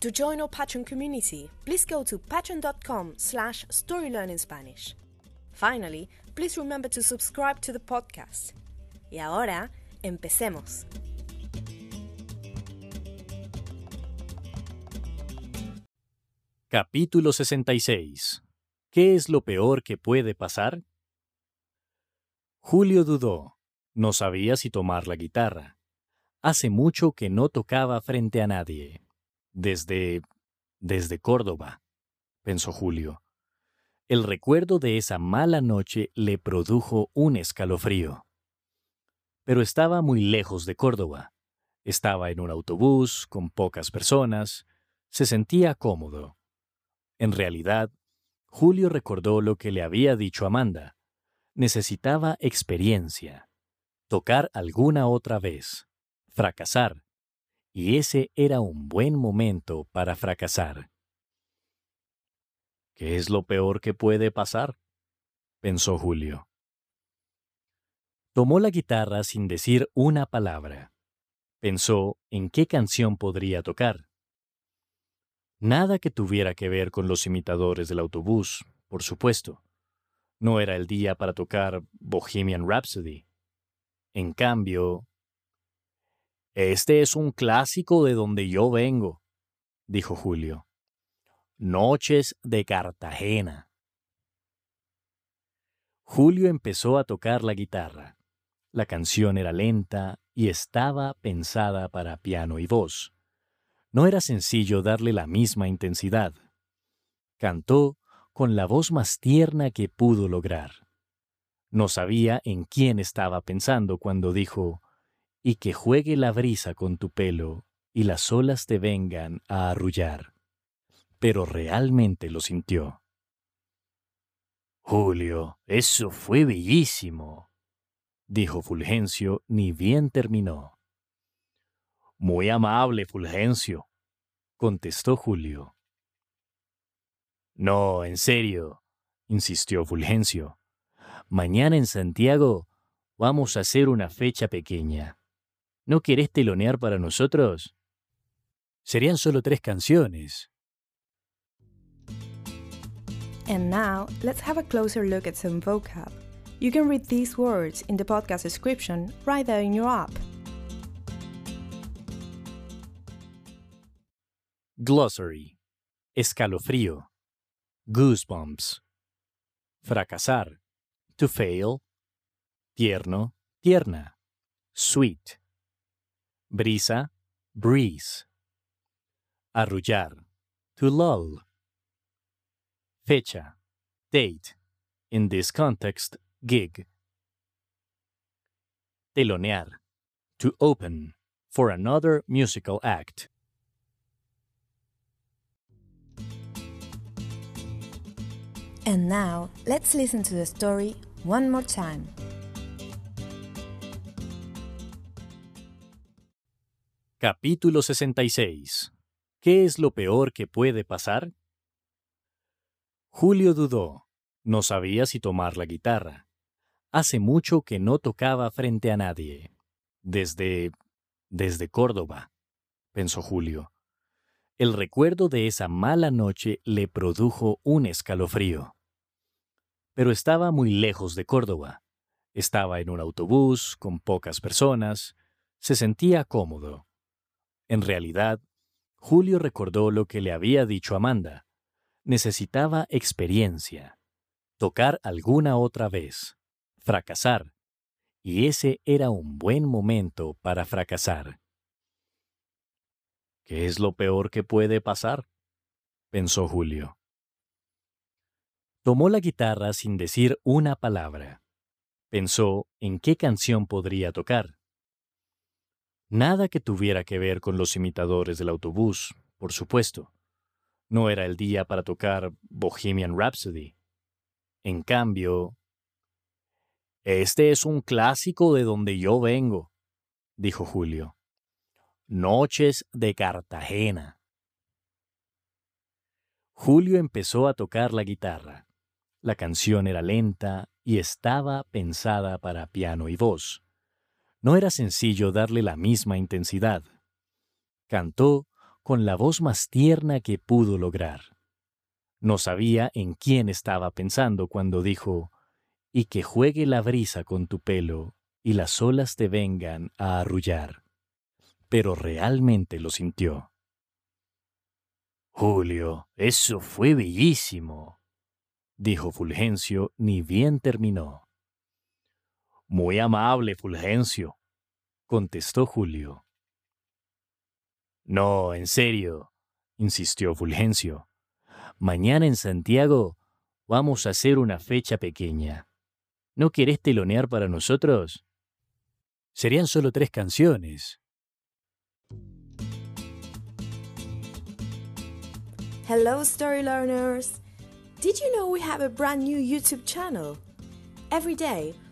To join our Patreon community, please go to patreon.com slash storylearningspanish. Finally, please remember to subscribe to the podcast. Y ahora, empecemos. Capítulo 66. ¿Qué es lo peor que puede pasar? Julio dudó. No sabía si tomar la guitarra. Hace mucho que no tocaba frente a nadie. Desde... desde Córdoba, pensó Julio. El recuerdo de esa mala noche le produjo un escalofrío. Pero estaba muy lejos de Córdoba. Estaba en un autobús, con pocas personas. Se sentía cómodo. En realidad, Julio recordó lo que le había dicho Amanda. Necesitaba experiencia. Tocar alguna otra vez. Fracasar y ese era un buen momento para fracasar. ¿Qué es lo peor que puede pasar? pensó Julio. Tomó la guitarra sin decir una palabra. Pensó en qué canción podría tocar. Nada que tuviera que ver con los imitadores del autobús, por supuesto. No era el día para tocar Bohemian Rhapsody. En cambio, este es un clásico de donde yo vengo, dijo Julio. Noches de Cartagena. Julio empezó a tocar la guitarra. La canción era lenta y estaba pensada para piano y voz. No era sencillo darle la misma intensidad. Cantó con la voz más tierna que pudo lograr. No sabía en quién estaba pensando cuando dijo, y que juegue la brisa con tu pelo y las olas te vengan a arrullar. Pero realmente lo sintió. Julio, eso fue bellísimo, dijo Fulgencio, ni bien terminó. Muy amable, Fulgencio, contestó Julio. No, en serio, insistió Fulgencio. Mañana en Santiago vamos a hacer una fecha pequeña. ¿No querés telonear para nosotros? Serían solo tres canciones. And now, let's have a closer look at some vocab. You can read these words in the podcast description right there in your app. Glossary. Escalofrío. Goosebumps. Fracasar. To fail. Tierno, tierna. Sweet. Brisa, breeze. Arrullar, to lull. Fecha, date. In this context, gig. Telonear, to open, for another musical act. And now, let's listen to the story one more time. Capítulo 66. ¿Qué es lo peor que puede pasar? Julio dudó. No sabía si tomar la guitarra. Hace mucho que no tocaba frente a nadie. Desde... desde Córdoba, pensó Julio. El recuerdo de esa mala noche le produjo un escalofrío. Pero estaba muy lejos de Córdoba. Estaba en un autobús, con pocas personas. Se sentía cómodo. En realidad, Julio recordó lo que le había dicho Amanda. Necesitaba experiencia. tocar alguna otra vez, fracasar, y ese era un buen momento para fracasar. ¿Qué es lo peor que puede pasar? pensó Julio. Tomó la guitarra sin decir una palabra. Pensó en qué canción podría tocar. Nada que tuviera que ver con los imitadores del autobús, por supuesto. No era el día para tocar Bohemian Rhapsody. En cambio, este es un clásico de donde yo vengo, dijo Julio. Noches de Cartagena. Julio empezó a tocar la guitarra. La canción era lenta y estaba pensada para piano y voz. No era sencillo darle la misma intensidad. Cantó con la voz más tierna que pudo lograr. No sabía en quién estaba pensando cuando dijo, y que juegue la brisa con tu pelo y las olas te vengan a arrullar. Pero realmente lo sintió. Julio, eso fue bellísimo, dijo Fulgencio, ni bien terminó. Muy amable, Fulgencio, contestó Julio. No, en serio, insistió Fulgencio. Mañana en Santiago vamos a hacer una fecha pequeña. ¿No querés telonear para nosotros? Serían solo tres canciones. Hello, story learners! Did you know we have a brand new YouTube channel? Every day,